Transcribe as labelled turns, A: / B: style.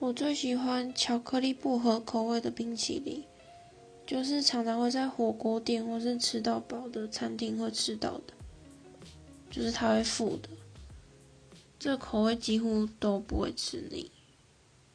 A: 我最喜欢巧克力薄荷口味的冰淇淋，就是常常会在火锅店或是吃到饱的餐厅会吃到的，就是它会附的，这口味几乎都不会吃腻。